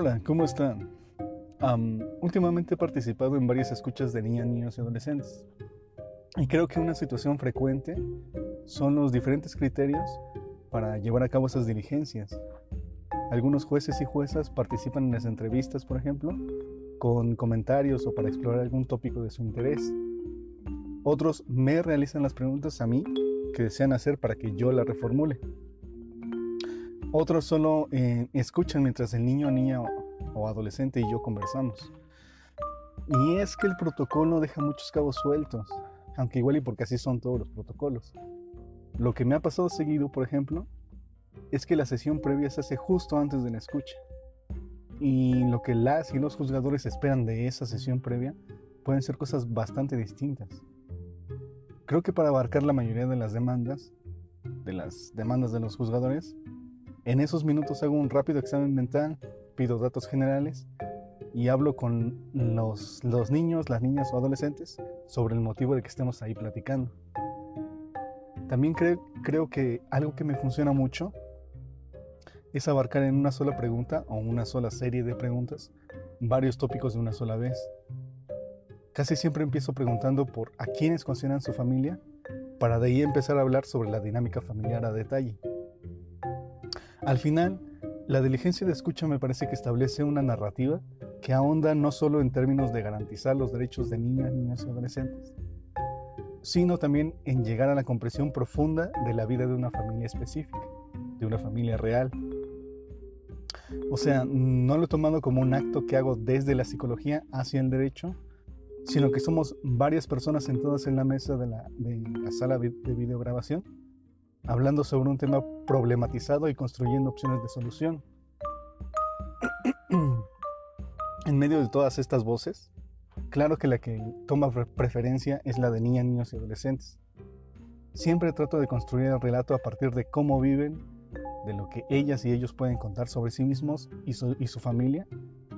Hola, ¿cómo están? últimamente he participado en varias escuchas de niñas, niños y adolescentes. Y creo que una situación frecuente son los diferentes criterios para llevar a cabo esas diligencias. Algunos jueces y juezas participan en las entrevistas, por ejemplo, con comentarios o para explorar algún tópico de su interés. Otros me realizan las preguntas a mí que desean hacer para que yo la reformule. Otros solo eh, escuchan mientras el niño, niña o adolescente y yo conversamos. Y es que el protocolo deja muchos cabos sueltos, aunque igual y porque así son todos los protocolos. Lo que me ha pasado seguido, por ejemplo, es que la sesión previa se hace justo antes de la escucha. Y lo que las y los juzgadores esperan de esa sesión previa pueden ser cosas bastante distintas. Creo que para abarcar la mayoría de las demandas, de las demandas de los juzgadores, en esos minutos hago un rápido examen mental, pido datos generales y hablo con los, niños, las niñas o adolescentes sobre el motivo de que estemos ahí platicando. También creo que algo que me funciona mucho es abarcar en una sola pregunta o una sola serie de preguntas varios tópicos de una sola vez. Casi siempre empiezo preguntando por a quiénes consideran su familia para de ahí empezar a hablar sobre la dinámica familiar a detalle. Al final, la diligencia de escucha me parece que establece una narrativa que ahonda no solo en términos de garantizar los derechos de niñas, niños y adolescentes, sino también en llegar a la comprensión profunda de la vida de una familia específica, de una familia real. O sea, no lo he tomado como un acto que hago desde la psicología hacia el derecho, sino que somos varias personas sentadas en la mesa de la, de la sala de videograbación hablando sobre un tema problematizado y construyendo opciones de solución. en medio de todas estas voces, claro que la que toma preferencia es la de niñas, niños y adolescentes. Siempre trato de construir el relato a partir de cómo viven, de lo que ellas y ellos pueden contar sobre sí mismos y su, familia,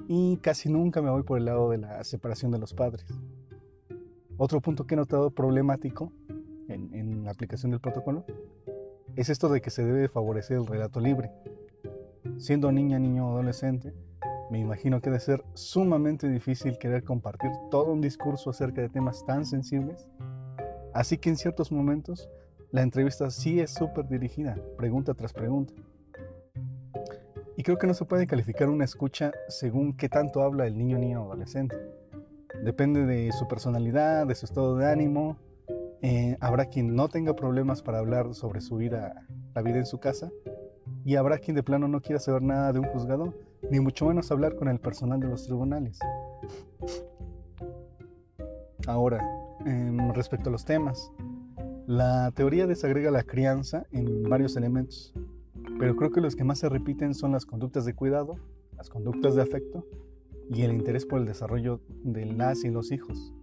y casi nunca me voy por el lado de la separación de los padres. Otro punto que he notado problemático en, la aplicación del protocolo es esto de que se debe favorecer el relato libre. Siendo niña, niño o adolescente, me imagino que debe ser sumamente difícil querer compartir todo un discurso acerca de temas tan sensibles. Así que en ciertos momentos la entrevista sí es súper dirigida, pregunta tras pregunta. Y creo que no se puede calificar una escucha según qué tanto habla el niño, niña o adolescente. Depende de su personalidad, de su estado de ánimo, eh, habrá quien no tenga problemas para hablar sobre su vida, la vida en su casa, y habrá quien de plano no quiera saber nada de un juzgado, ni mucho menos hablar con el personal de los tribunales. Ahora, em, respecto a los temas, la teoría desagrega la crianza en varios elementos, pero creo que los que más se repiten son las conductas de cuidado, las conductas de afecto y el interés por el desarrollo de las y los hijos.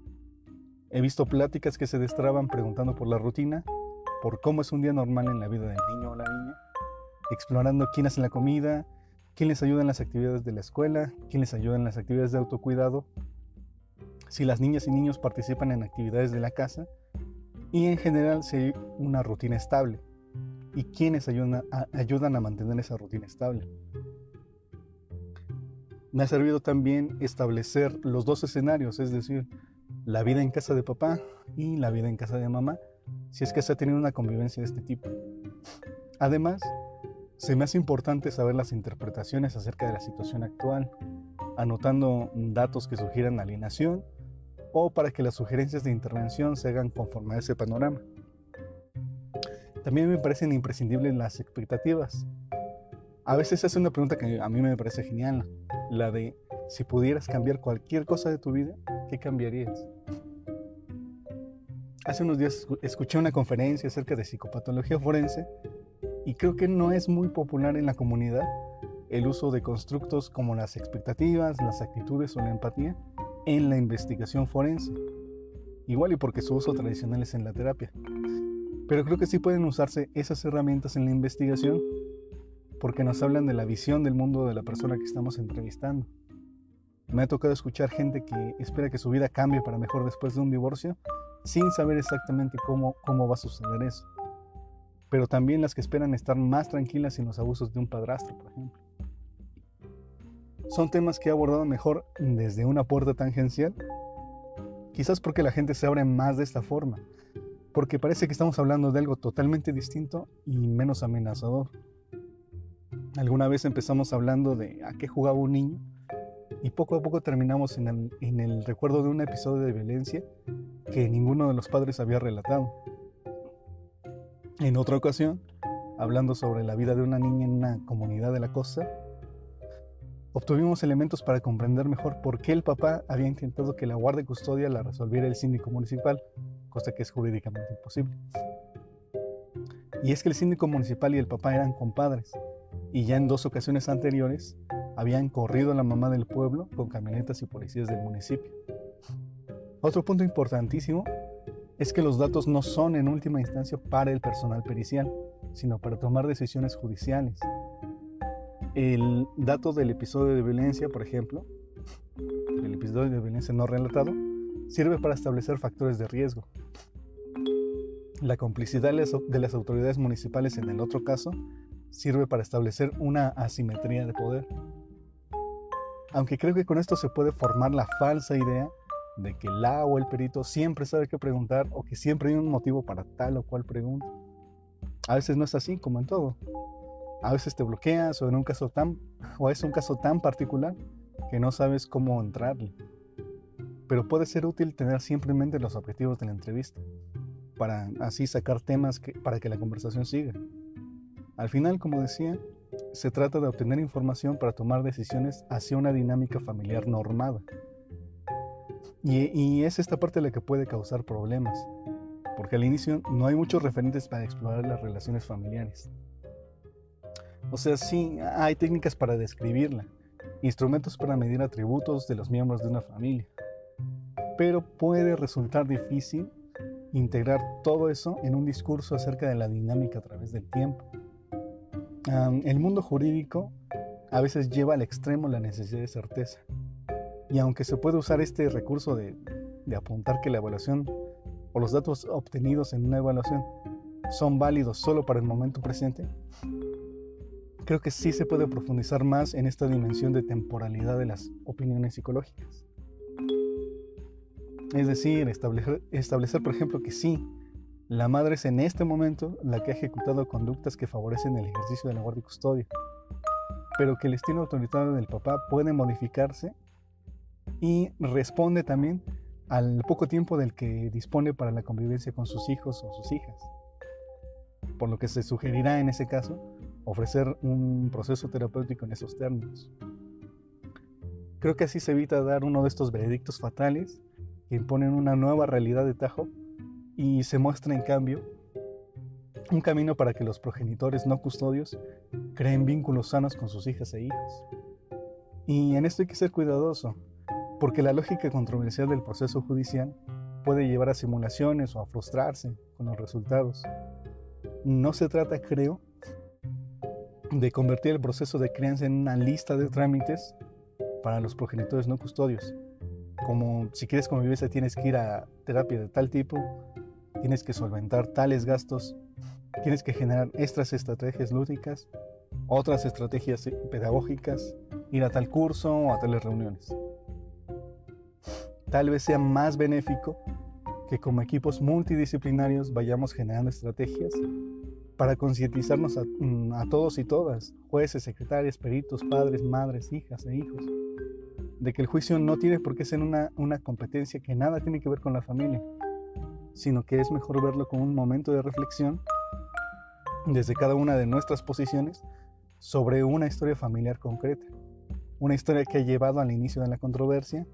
He visto pláticas que se destraban preguntando por la rutina, por cómo es un día normal en la vida del niño o la niña, explorando quién hace la comida, quién les ayuda en las actividades de la escuela, quién les ayuda en las actividades de autocuidado, si las niñas y niños participan en actividades de la casa y en general si hay una rutina estable y quiénes ayudan a, ayudan a mantener esa rutina estable. Me ha servido también establecer los dos escenarios, es decir, la vida en casa de papá y la vida en casa de mamá, si es que se ha tenido una convivencia de este tipo. Además, se me hace importante saber las interpretaciones acerca de la situación actual, anotando datos que sugieran alienación o para que las sugerencias de intervención se hagan conforme a ese panorama. También me parecen imprescindibles las expectativas. A veces se hace una pregunta que a mí me parece genial, la de si pudieras cambiar cualquier cosa de tu vida, ¿qué cambiarías? Hace unos días escuché una conferencia acerca de psicopatología forense y creo que no es muy popular en la comunidad el uso de constructos como las expectativas, las actitudes o la empatía en la investigación forense. Igual y porque su uso tradicional es en la terapia. Pero creo que sí pueden usarse esas herramientas en la investigación porque nos hablan de la visión del mundo de la persona que estamos entrevistando. Me ha tocado escuchar gente que espera que su vida cambie para mejor después de un divorcio sin saber exactamente cómo, cómo va a suceder eso. Pero también las que esperan estar más tranquilas sin los abusos de un padrastro, por ejemplo. son temas que he abordado mejor desde una puerta tangencial. Quizás porque la gente se abre más de esta forma, porque parece que estamos hablando de algo totalmente distinto y menos amenazador. Alguna vez empezamos hablando de a qué jugaba un niño y poco a poco terminamos en el, en el recuerdo de un episodio de violencia que ninguno de los padres había relatado. En otra ocasión, hablando sobre la vida de una niña en una comunidad de la costa, obtuvimos elementos para comprender mejor por qué el papá había intentado que la guardia y custodia la resolviera el síndico municipal, cosa que es jurídicamente imposible. Y es que el síndico municipal y el papá eran compadres, y ya en dos ocasiones anteriores habían corrido a la mamá del pueblo con camionetas y policías del municipio. Otro punto importantísimo es que los datos no son en última instancia para el personal pericial, sino para tomar decisiones judiciales. El dato del episodio de violencia, por ejemplo, el episodio de violencia no relatado, sirve para establecer factores de riesgo. La complicidad de las autoridades municipales en el otro caso sirve para establecer una asimetría de poder. Aunque creo que con esto se puede formar la falsa idea de que la o el perito siempre sabe qué preguntar o que siempre hay un motivo para tal o cual pregunta. A veces no es así como en todo. A veces te bloqueas o en un caso tan o es un caso tan particular que no sabes cómo entrarle. Pero puede ser útil tener simplemente los objetivos de la entrevista para así sacar temas para que la conversación siga. Al final, como decía, se trata de obtener información para tomar decisiones hacia una dinámica familiar normada y, es esta parte la que puede causar problemas, porque al inicio no hay muchos referentes para explorar las relaciones familiares. O sea, sí, hay técnicas para describirla, instrumentos para medir atributos de los miembros de una familia, pero puede resultar difícil integrar todo eso en un discurso acerca de la dinámica a través del tiempo. el mundo jurídico a veces lleva al extremo la necesidad de certeza, y aunque se puede usar este recurso de, apuntar que la evaluación o los datos obtenidos en una evaluación son válidos solo para el momento presente, creo que sí se puede profundizar más en esta dimensión de temporalidad de las opiniones psicológicas. Es decir, establecer, establecer, por ejemplo, que sí, la madre es en este momento la que ha ejecutado conductas que favorecen el ejercicio de la guardia y custodia, pero que el estilo autoritario del papá puede modificarse y responde también al poco tiempo del que dispone para la convivencia con sus hijos o sus hijas. Por lo que se sugerirá en ese caso ofrecer un proceso terapéutico en esos términos. Creo que así se evita dar uno de estos veredictos fatales que imponen una nueva realidad de tajo y se muestra en cambio un camino para que los progenitores no custodios creen vínculos sanos con sus hijas e hijos. Y en esto hay que ser cuidadoso, porque la lógica controversial del proceso judicial puede llevar a simulaciones o a frustrarse con los resultados. No se trata, creo, de convertir el proceso de crianza en una lista de trámites para los progenitores no custodios, como si quieres convivencia tienes que ir a terapia de tal tipo, tienes que solventar tales gastos, tienes que generar estas estrategias lúdicas, otras estrategias pedagógicas, ir a tal curso o a tales reuniones tal vez sea más benéfico que como equipos multidisciplinarios vayamos generando estrategias para concientizarnos a, mm, todos y todas, jueces, secretarias, peritos, padres, madres, hijas e hijos, de que el juicio no tiene por qué ser una, una competencia que nada tiene que ver con la familia, sino que es mejor verlo como un momento de reflexión desde cada una de nuestras posiciones sobre una historia familiar concreta, una historia que ha llevado al inicio de la controversia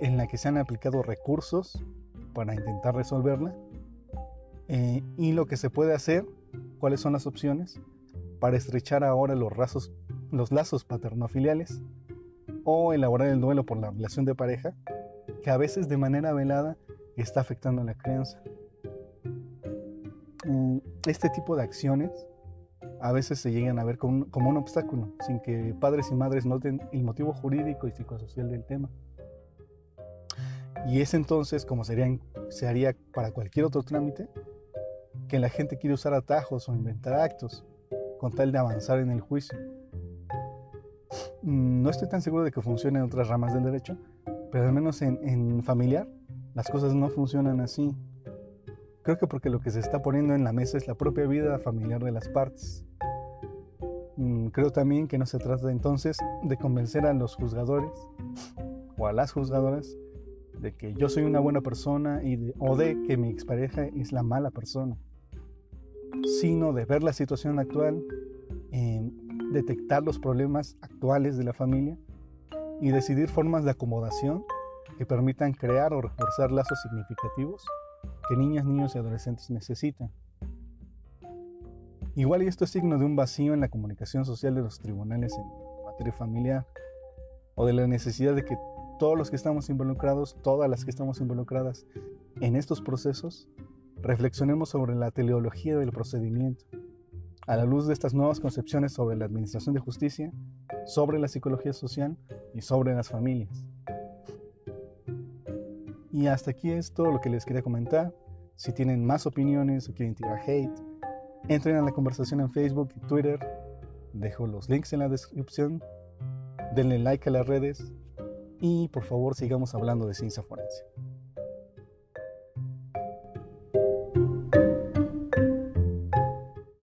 en la que se han aplicado recursos para intentar resolverla eh, y lo que se puede hacer, cuáles son las opciones para estrechar ahora los, los lazos paternofiliales o elaborar el duelo por la relación de pareja que a veces de manera velada está afectando a la crianza. Mm, este tipo de acciones a veces se llegan a ver como un obstáculo, sin que padres y madres noten el motivo jurídico y psicosocial del tema. Y es entonces, como se haría para cualquier otro trámite, que la gente quiere usar atajos o inventar actos con tal de avanzar en el juicio. mm, no estoy tan seguro de que funcione en otras ramas del derecho, pero al menos en, en familiar las cosas no funcionan así. Creo que porque lo que se está poniendo en la mesa es la propia vida familiar de las partes. Mm, creo también que no se trata entonces de convencer a los juzgadores o a las juzgadoras de que yo soy una buena persona y o de que mi expareja es la mala persona, sino de ver la situación actual, detectar los problemas actuales de la familia y decidir formas de acomodación que permitan crear o reforzar lazos significativos que niñas, niños y adolescentes necesitan. Igual y esto es signo de un vacío en la comunicación social de los tribunales en materia familiar o de la necesidad de que todos los que estamos involucrados, todas las que estamos involucradas en estos procesos, reflexionemos sobre la teleología del procedimiento, a la luz de estas nuevas concepciones sobre la administración de justicia, sobre la psicología social y sobre las familias. Y hasta aquí es todo lo que les quería comentar. Si tienen más opiniones o quieren tirar hate, entren a la conversación en Facebook y Twitter. Dejo los links en la descripción. Denle like a las redes y por favor sigamos hablando de ciencia forense.